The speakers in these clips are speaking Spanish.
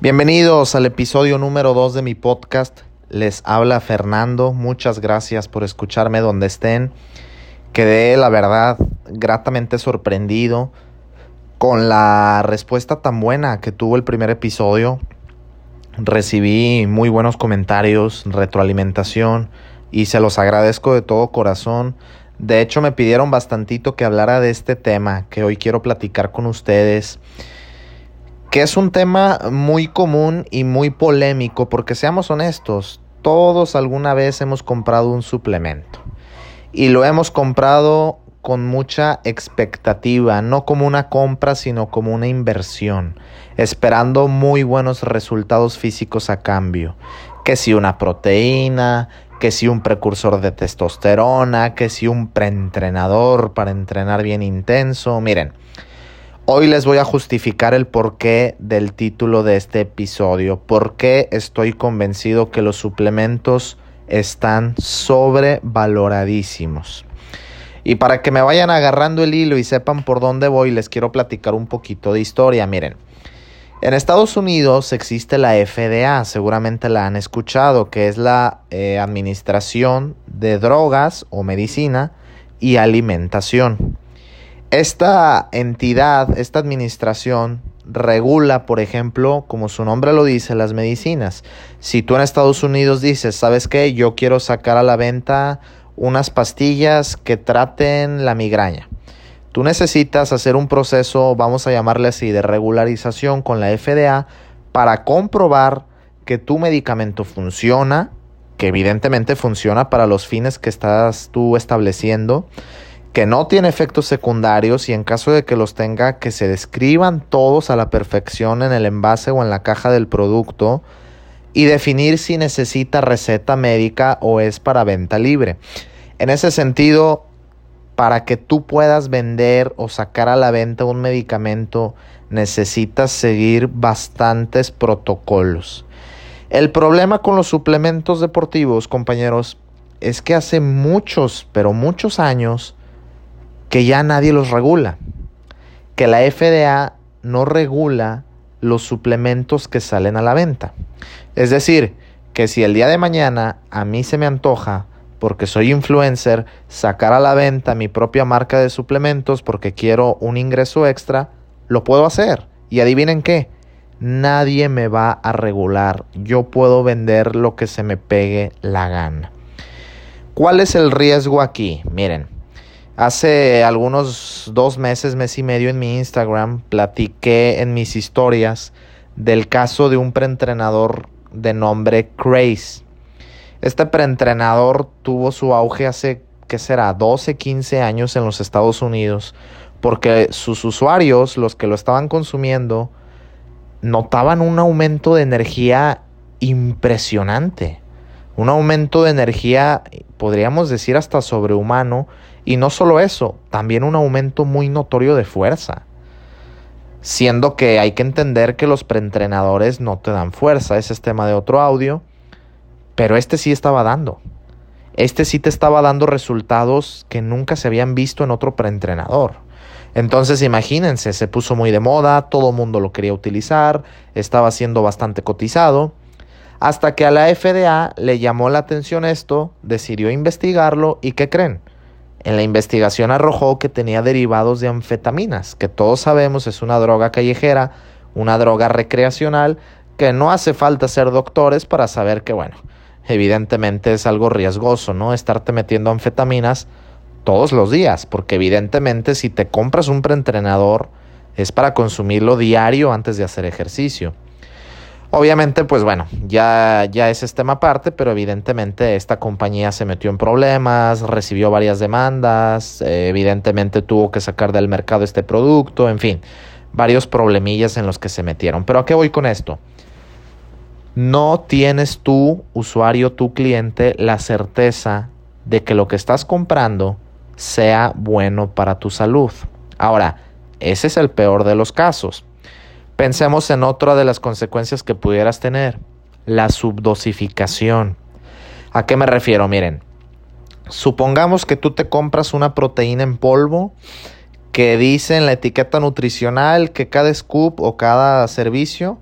Bienvenidos al episodio número 2 de mi podcast. Les habla Fernando. Muchas gracias por escucharme donde estén. Quedé, la verdad, gratamente sorprendido con la respuesta tan buena que tuvo el primer episodio. Recibí muy buenos comentarios, retroalimentación y se los agradezco de todo corazón. De hecho, me pidieron bastantito que hablara de este tema que hoy quiero platicar con ustedes que es un tema muy común y muy polémico, porque seamos honestos, todos alguna vez hemos comprado un suplemento. Y lo hemos comprado con mucha expectativa, no como una compra, sino como una inversión, esperando muy buenos resultados físicos a cambio, que si una proteína, que si un precursor de testosterona, que si un preentrenador para entrenar bien intenso, miren, Hoy les voy a justificar el porqué del título de este episodio, por qué estoy convencido que los suplementos están sobrevaloradísimos. Y para que me vayan agarrando el hilo y sepan por dónde voy, les quiero platicar un poquito de historia. Miren, en Estados Unidos existe la FDA, seguramente la han escuchado, que es la eh, Administración de Drogas o Medicina y Alimentación. Esta entidad, esta administración regula, por ejemplo, como su nombre lo dice, las medicinas. Si tú en Estados Unidos dices, ¿sabes qué? Yo quiero sacar a la venta unas pastillas que traten la migraña. Tú necesitas hacer un proceso, vamos a llamarle así, de regularización con la FDA para comprobar que tu medicamento funciona, que evidentemente funciona para los fines que estás tú estableciendo que no tiene efectos secundarios y en caso de que los tenga, que se describan todos a la perfección en el envase o en la caja del producto y definir si necesita receta médica o es para venta libre. En ese sentido, para que tú puedas vender o sacar a la venta un medicamento, necesitas seguir bastantes protocolos. El problema con los suplementos deportivos, compañeros, es que hace muchos, pero muchos años, que ya nadie los regula, que la FDA no regula los suplementos que salen a la venta. Es decir, que si el día de mañana a mí se me antoja, porque soy influencer, sacar a la venta mi propia marca de suplementos porque quiero un ingreso extra, lo puedo hacer. Y adivinen qué, nadie me va a regular. Yo puedo vender lo que se me pegue la gana. ¿Cuál es el riesgo aquí? Miren, Hace algunos dos meses, mes y medio en mi Instagram, platiqué en mis historias del caso de un preentrenador de nombre Craze. Este preentrenador tuvo su auge hace, ¿qué será?, 12, 15 años en los Estados Unidos, porque sus usuarios, los que lo estaban consumiendo, notaban un aumento de energía impresionante. Un aumento de energía, podríamos decir, hasta sobrehumano y no solo eso, también un aumento muy notorio de fuerza. Siendo que hay que entender que los preentrenadores no te dan fuerza, ese es tema de otro audio, pero este sí estaba dando. Este sí te estaba dando resultados que nunca se habían visto en otro preentrenador. Entonces imagínense, se puso muy de moda, todo el mundo lo quería utilizar, estaba siendo bastante cotizado, hasta que a la FDA le llamó la atención esto, decidió investigarlo y ¿qué creen? En la investigación arrojó que tenía derivados de anfetaminas, que todos sabemos es una droga callejera, una droga recreacional, que no hace falta ser doctores para saber que, bueno, evidentemente es algo riesgoso, ¿no? Estarte metiendo anfetaminas todos los días, porque evidentemente si te compras un preentrenador es para consumirlo diario antes de hacer ejercicio. Obviamente, pues bueno, ya, ya es tema aparte, pero evidentemente esta compañía se metió en problemas, recibió varias demandas, eh, evidentemente tuvo que sacar del mercado este producto, en fin, varios problemillas en los que se metieron. Pero ¿a qué voy con esto? No tienes tú, usuario, tu cliente, la certeza de que lo que estás comprando sea bueno para tu salud. Ahora, ese es el peor de los casos. Pensemos en otra de las consecuencias que pudieras tener, la subdosificación. ¿A qué me refiero? Miren, supongamos que tú te compras una proteína en polvo que dice en la etiqueta nutricional que cada scoop o cada servicio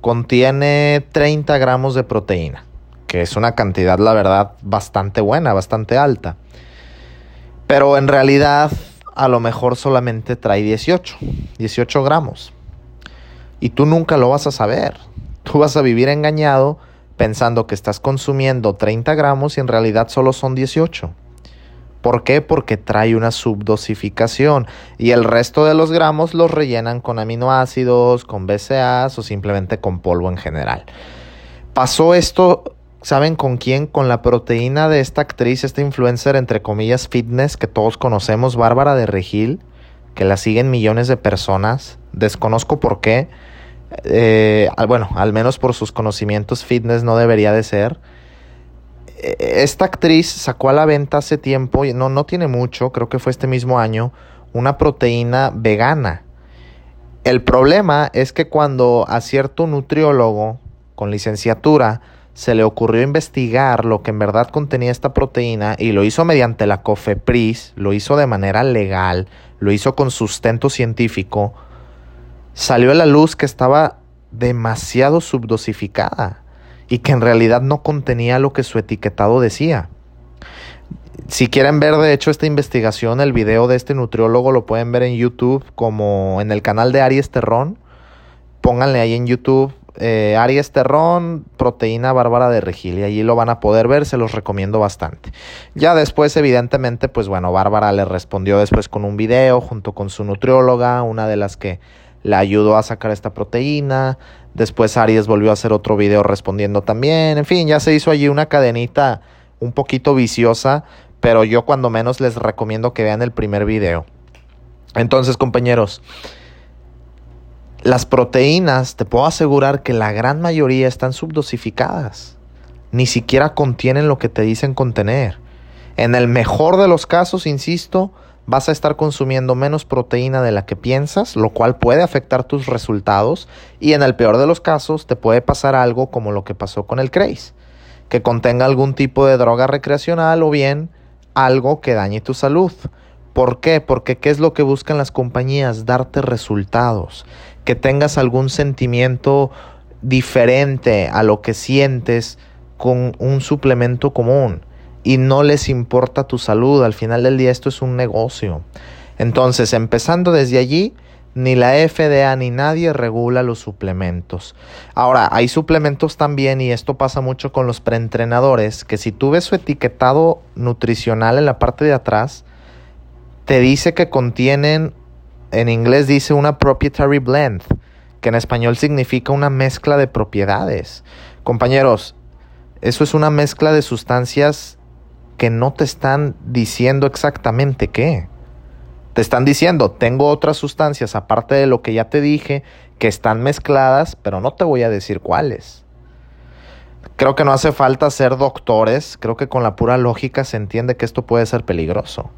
contiene 30 gramos de proteína, que es una cantidad, la verdad, bastante buena, bastante alta. Pero en realidad, a lo mejor solamente trae 18, 18 gramos. Y tú nunca lo vas a saber. Tú vas a vivir engañado pensando que estás consumiendo 30 gramos y en realidad solo son 18. ¿Por qué? Porque trae una subdosificación y el resto de los gramos los rellenan con aminoácidos, con BCAAs o simplemente con polvo en general. Pasó esto, ¿saben con quién? Con la proteína de esta actriz, esta influencer entre comillas fitness que todos conocemos, Bárbara de Regil, que la siguen millones de personas. Desconozco por qué. Eh, bueno, al menos por sus conocimientos fitness no debería de ser esta actriz sacó a la venta hace tiempo, no, no tiene mucho, creo que fue este mismo año, una proteína vegana. El problema es que cuando a cierto nutriólogo con licenciatura se le ocurrió investigar lo que en verdad contenía esta proteína y lo hizo mediante la COFEPRIS, lo hizo de manera legal, lo hizo con sustento científico, salió a la luz que estaba demasiado subdosificada y que en realidad no contenía lo que su etiquetado decía. Si quieren ver de hecho esta investigación, el video de este nutriólogo lo pueden ver en YouTube como en el canal de Aries Terrón. Pónganle ahí en YouTube eh, Aries Terrón, proteína bárbara de regil y allí lo van a poder ver, se los recomiendo bastante. Ya después, evidentemente, pues bueno, Bárbara le respondió después con un video junto con su nutrióloga, una de las que le ayudó a sacar esta proteína. Después Aries volvió a hacer otro video respondiendo también. En fin, ya se hizo allí una cadenita un poquito viciosa, pero yo cuando menos les recomiendo que vean el primer video. Entonces, compañeros, las proteínas, te puedo asegurar que la gran mayoría están subdosificadas. Ni siquiera contienen lo que te dicen contener. En el mejor de los casos, insisto, vas a estar consumiendo menos proteína de la que piensas, lo cual puede afectar tus resultados y en el peor de los casos te puede pasar algo como lo que pasó con el Craze, que contenga algún tipo de droga recreacional o bien algo que dañe tu salud. ¿Por qué? Porque ¿qué es lo que buscan las compañías? Darte resultados, que tengas algún sentimiento diferente a lo que sientes con un suplemento común y no les importa tu salud. Al final del día esto es un negocio. Entonces, empezando desde allí, ni la FDA ni nadie regula los suplementos. Ahora, hay suplementos también, y esto pasa mucho con los preentrenadores, que si tú ves su etiquetado nutricional en la parte de atrás, te dice que contienen, en inglés dice una proprietary blend, que en español significa una mezcla de propiedades. Compañeros, eso es una mezcla de sustancias que no te están diciendo exactamente qué. Te están diciendo, tengo otras sustancias aparte de lo que ya te dije, que están mezcladas, pero no te voy a decir cuáles. Creo que no hace falta ser doctores, creo que con la pura lógica se entiende que esto puede ser peligroso,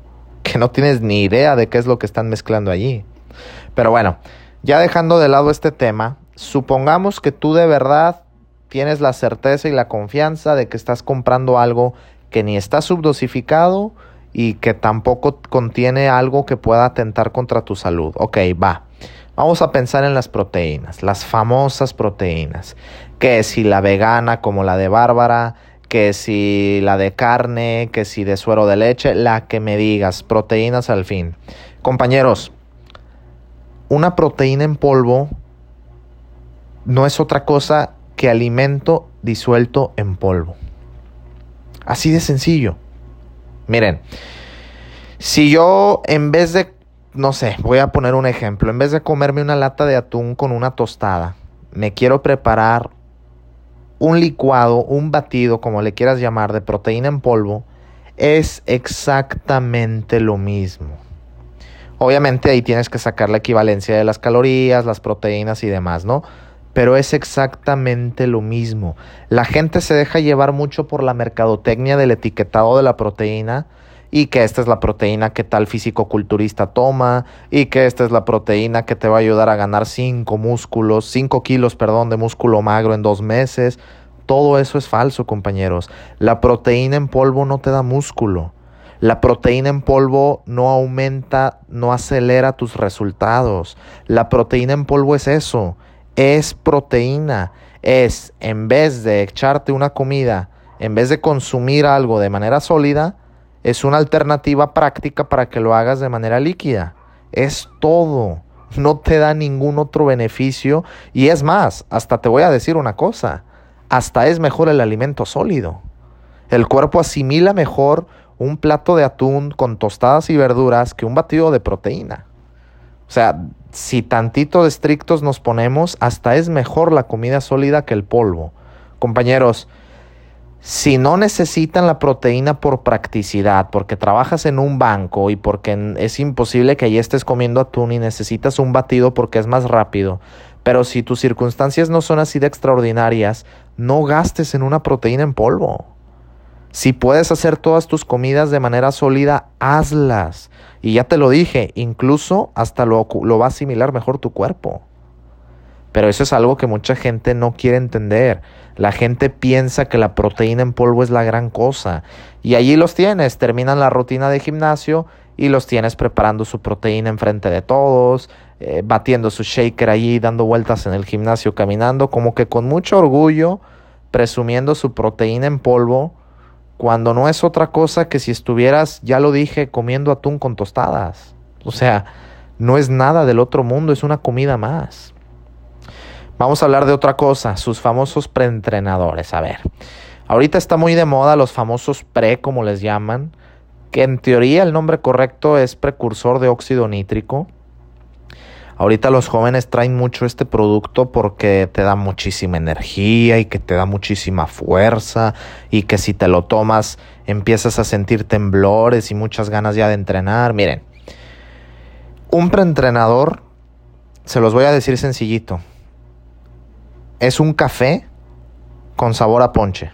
que no tienes ni idea de qué es lo que están mezclando allí. Pero bueno, ya dejando de lado este tema, supongamos que tú de verdad tienes la certeza y la confianza de que estás comprando algo que ni está subdosificado y que tampoco contiene algo que pueda atentar contra tu salud. Ok, va. Vamos a pensar en las proteínas, las famosas proteínas. Que si la vegana como la de Bárbara, que si la de carne, que si de suero de leche, la que me digas, proteínas al fin. Compañeros, una proteína en polvo no es otra cosa que alimento disuelto en polvo. Así de sencillo. Miren, si yo en vez de, no sé, voy a poner un ejemplo, en vez de comerme una lata de atún con una tostada, me quiero preparar un licuado, un batido, como le quieras llamar, de proteína en polvo, es exactamente lo mismo. Obviamente ahí tienes que sacar la equivalencia de las calorías, las proteínas y demás, ¿no? Pero es exactamente lo mismo. La gente se deja llevar mucho por la mercadotecnia del etiquetado de la proteína y que esta es la proteína que tal físico-culturista toma y que esta es la proteína que te va a ayudar a ganar 5 músculos, 5 kilos, perdón, de músculo magro en dos meses. Todo eso es falso, compañeros. La proteína en polvo no te da músculo. La proteína en polvo no aumenta, no acelera tus resultados. La proteína en polvo es eso es proteína. Es en vez de echarte una comida, en vez de consumir algo de manera sólida, es una alternativa práctica para que lo hagas de manera líquida. Es todo. No te da ningún otro beneficio. Y es más, hasta te voy a decir una cosa. Hasta es mejor el alimento sólido. El cuerpo asimila mejor un plato de atún con tostadas y verduras que un batido de proteína. O sea, si tantito de estrictos nos ponemos, hasta es mejor la comida sólida que el polvo. Compañeros, si no necesitan la proteína por practicidad, porque trabajas en un banco y porque es imposible que allí estés comiendo atún y necesitas un batido porque es más rápido, pero si tus circunstancias no son así de extraordinarias, no gastes en una proteína en polvo. Si puedes hacer todas tus comidas de manera sólida, hazlas. Y ya te lo dije, incluso hasta lo, va a asimilar mejor tu cuerpo. Pero eso es algo que mucha gente no quiere entender. La gente piensa que la proteína en polvo es la gran cosa. Y allí los tienes, terminan la rutina de gimnasio y los tienes preparando su proteína enfrente de todos, eh, batiendo su shaker allí, dando vueltas en el gimnasio, caminando, como que con mucho orgullo, presumiendo su proteína en polvo cuando no es otra cosa que si estuvieras, ya lo dije, comiendo atún con tostadas. O sea, no es nada del otro mundo, es una comida más. Vamos a hablar de otra cosa, sus famosos preentrenadores. A ver, ahorita está muy de moda los famosos pre, como les llaman, que en teoría el nombre correcto es precursor de óxido nítrico. Ahorita los jóvenes traen mucho este producto porque te da muchísima energía y que te da muchísima fuerza y que si te lo tomas empiezas a sentir temblores y muchas ganas ya de entrenar. Miren, un preentrenador, se los voy a decir sencillito, es un café con sabor a ponche,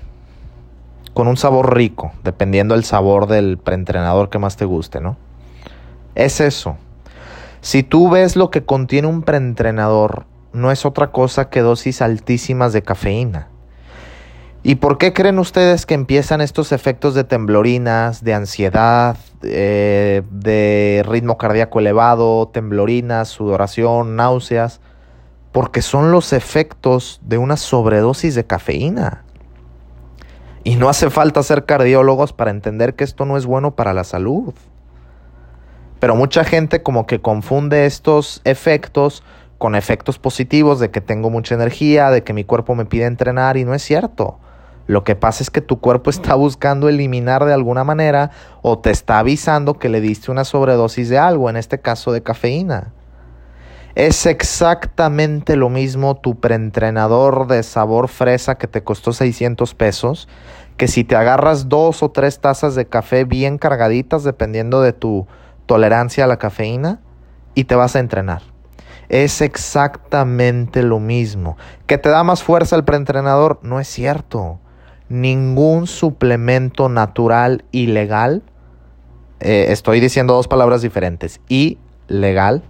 con un sabor rico, dependiendo del sabor del preentrenador que más te guste, ¿no? Es eso si tú ves lo que contiene un preentrenador, no es otra cosa que dosis altísimas de cafeína. ¿Y por qué creen ustedes que empiezan estos efectos de temblorinas, de ansiedad, eh, de ritmo cardíaco elevado, temblorinas, sudoración, náuseas? Porque son los efectos de una sobredosis de cafeína. Y no hace falta ser cardiólogos para entender que esto no es bueno para la salud. Pero mucha gente como que confunde estos efectos con efectos positivos de que tengo mucha energía, de que mi cuerpo me pide entrenar y no es cierto. Lo que pasa es que tu cuerpo está buscando eliminar de alguna manera o te está avisando que le diste una sobredosis de algo, en este caso de cafeína. Es exactamente lo mismo tu preentrenador de sabor fresa que te costó 600 pesos, que si te agarras dos o tres tazas de café bien cargaditas, dependiendo de tu tolerancia a la cafeína y te vas a entrenar. Es exactamente lo mismo. ¿Que te da más fuerza el preentrenador? No es cierto. Ningún suplemento natural y legal, eh, estoy diciendo dos palabras diferentes, y legal,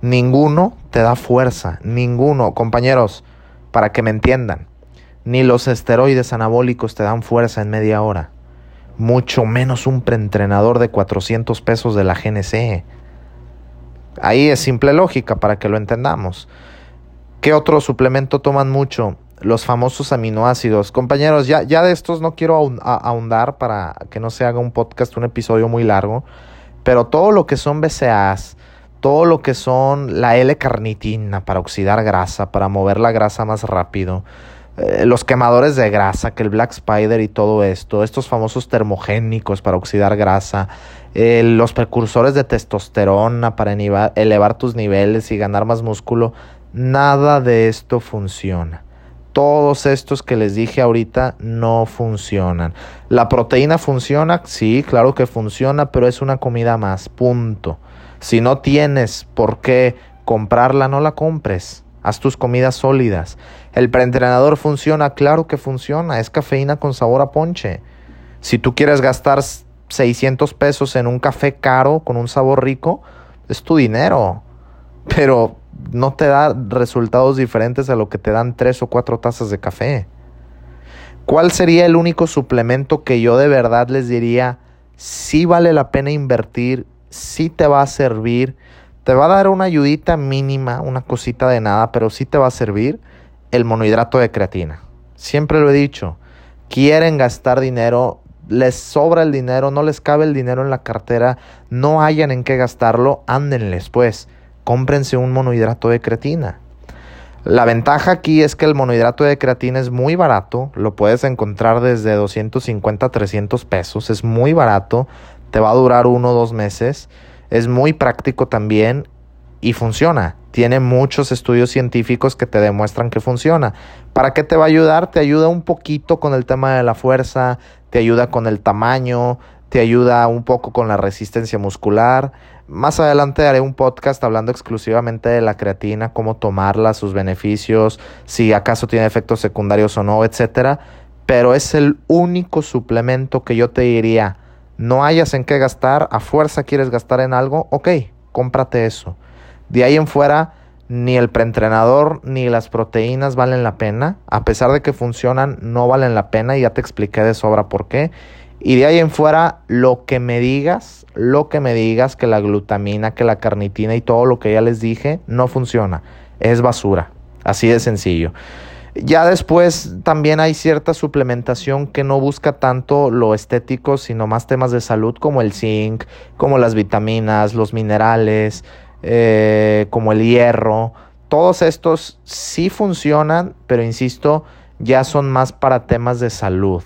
ninguno te da fuerza, ninguno. Compañeros, para que me entiendan, ni los esteroides anabólicos te dan fuerza en media hora mucho menos un preentrenador de 400 pesos de la GNC. Ahí es simple lógica para que lo entendamos. ¿Qué otro suplemento toman mucho? Los famosos aminoácidos. Compañeros, ya, ya de estos no quiero ahondar para que no se haga un podcast, un episodio muy largo, pero todo lo que son BCAAs, todo lo que son la L-carnitina para oxidar grasa, para mover la grasa más rápido, eh, los quemadores de grasa, que el Black Spider y todo esto, estos famosos termogénicos para oxidar grasa, eh, los precursores de testosterona para elevar tus niveles y ganar más músculo, nada de esto funciona. Todos estos que les dije ahorita no funcionan. ¿La proteína funciona? Sí, claro que funciona, pero es una comida más, punto. Si no tienes por qué comprarla, no la compres. Haz tus comidas sólidas. El preentrenador funciona, claro que funciona. Es cafeína con sabor a ponche. Si tú quieres gastar 600 pesos en un café caro con un sabor rico, es tu dinero. Pero no te da resultados diferentes a lo que te dan tres o cuatro tazas de café. ¿Cuál sería el único suplemento que yo de verdad les diría, sí vale la pena invertir, sí te va a servir, te va a dar una ayudita mínima, una cosita de nada, pero sí te va a servir el monohidrato de creatina. Siempre lo he dicho, quieren gastar dinero, les sobra el dinero, no les cabe el dinero en la cartera, no hayan en qué gastarlo, ándenles pues, cómprense un monohidrato de creatina. La ventaja aquí es que el monohidrato de creatina es muy barato, lo puedes encontrar desde 250 a 300 pesos, es muy barato, te va a durar uno o dos meses, es muy práctico también y funciona. Tiene muchos estudios científicos que te demuestran que funciona. ¿Para qué te va a ayudar? Te ayuda un poquito con el tema de la fuerza, te ayuda con el tamaño, te ayuda un poco con la resistencia muscular. Más adelante haré un podcast hablando exclusivamente de la creatina, cómo tomarla, sus beneficios, si acaso tiene efectos secundarios o no, etcétera. Pero es el único suplemento que yo te diría, no hayas en qué gastar, a fuerza quieres gastar en algo, ok, cómprate eso. De ahí en fuera, ni el preentrenador ni las proteínas valen la pena. A pesar de que funcionan, no valen la pena y ya te expliqué de sobra por qué. Y de ahí en fuera, lo que me digas, lo que me digas, que la glutamina, que la carnitina y todo lo que ya les dije, no funciona. Es basura. Así de sencillo. Ya después también hay cierta suplementación que no busca tanto lo estético, sino más temas de salud como el zinc, como las vitaminas, los minerales, eh, como el hierro. Todos estos sí funcionan, pero insisto, ya son más para temas de salud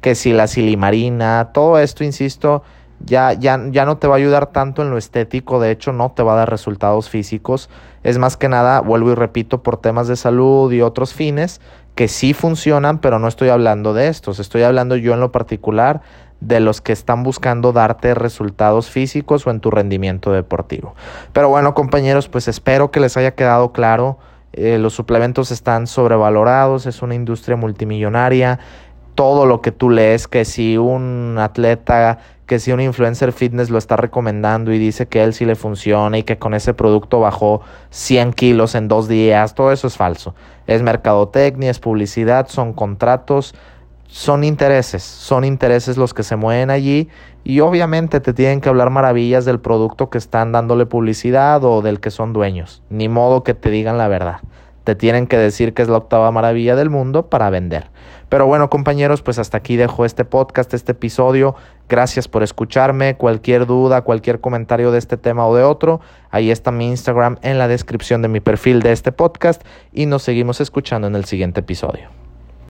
que si la silimarina, todo esto, insisto, ya, ya, ya no te va a ayudar tanto en lo estético, de hecho no te va a dar resultados físicos, es más que nada, vuelvo y repito, por temas de salud y otros fines que sí funcionan, pero no estoy hablando de estos, estoy hablando yo en lo particular de los que están buscando darte resultados físicos o en tu rendimiento deportivo. Pero bueno, compañeros, pues espero que les haya quedado claro. Eh, los suplementos están sobrevalorados, es una industria multimillonaria todo lo que tú lees, que si un atleta, que si un influencer fitness lo está recomendando y dice que él sí le funciona y que con ese producto bajó 100 kilos en dos días, todo eso es falso. Es mercadotecnia, es publicidad, son contratos, son intereses, son intereses los que se mueven allí y obviamente te tienen que hablar maravillas del producto que están dándole publicidad o del que son dueños. Ni modo que te digan la verdad. Te tienen que decir que es la octava maravilla del mundo para vender. Pero bueno, compañeros, pues hasta aquí dejo este podcast, este episodio. Gracias por escucharme. Cualquier duda, cualquier comentario de este tema o de otro, ahí está mi Instagram en la descripción de mi perfil de este podcast y nos seguimos escuchando en el siguiente episodio.